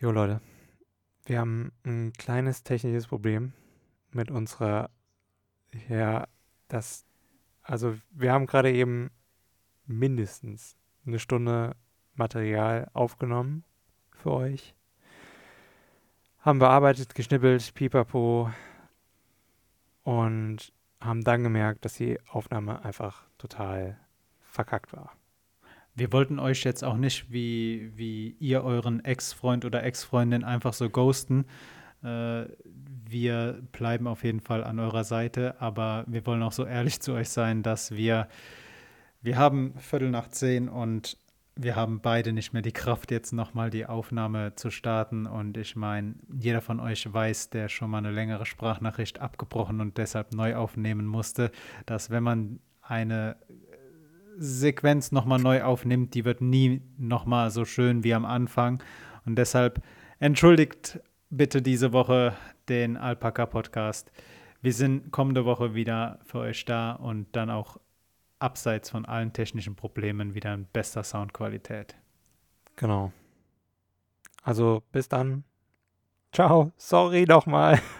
Jo Leute, wir haben ein kleines technisches Problem mit unserer, ja, das, also wir haben gerade eben mindestens eine Stunde Material aufgenommen für euch. Haben bearbeitet, geschnippelt, pipapo und haben dann gemerkt, dass die Aufnahme einfach total verkackt war. Wir wollten euch jetzt auch nicht, wie, wie ihr euren Ex-Freund oder Ex-Freundin einfach so ghosten. Äh, wir bleiben auf jeden Fall an eurer Seite, aber wir wollen auch so ehrlich zu euch sein, dass wir, wir haben Viertel nach zehn und wir haben beide nicht mehr die Kraft, jetzt nochmal die Aufnahme zu starten. Und ich meine, jeder von euch weiß, der schon mal eine längere Sprachnachricht abgebrochen und deshalb neu aufnehmen musste, dass wenn man eine Sequenz nochmal neu aufnimmt, die wird nie nochmal so schön wie am Anfang. Und deshalb entschuldigt bitte diese Woche den Alpaka Podcast. Wir sind kommende Woche wieder für euch da und dann auch abseits von allen technischen Problemen wieder in bester Soundqualität. Genau. Also bis dann. Ciao. Sorry nochmal.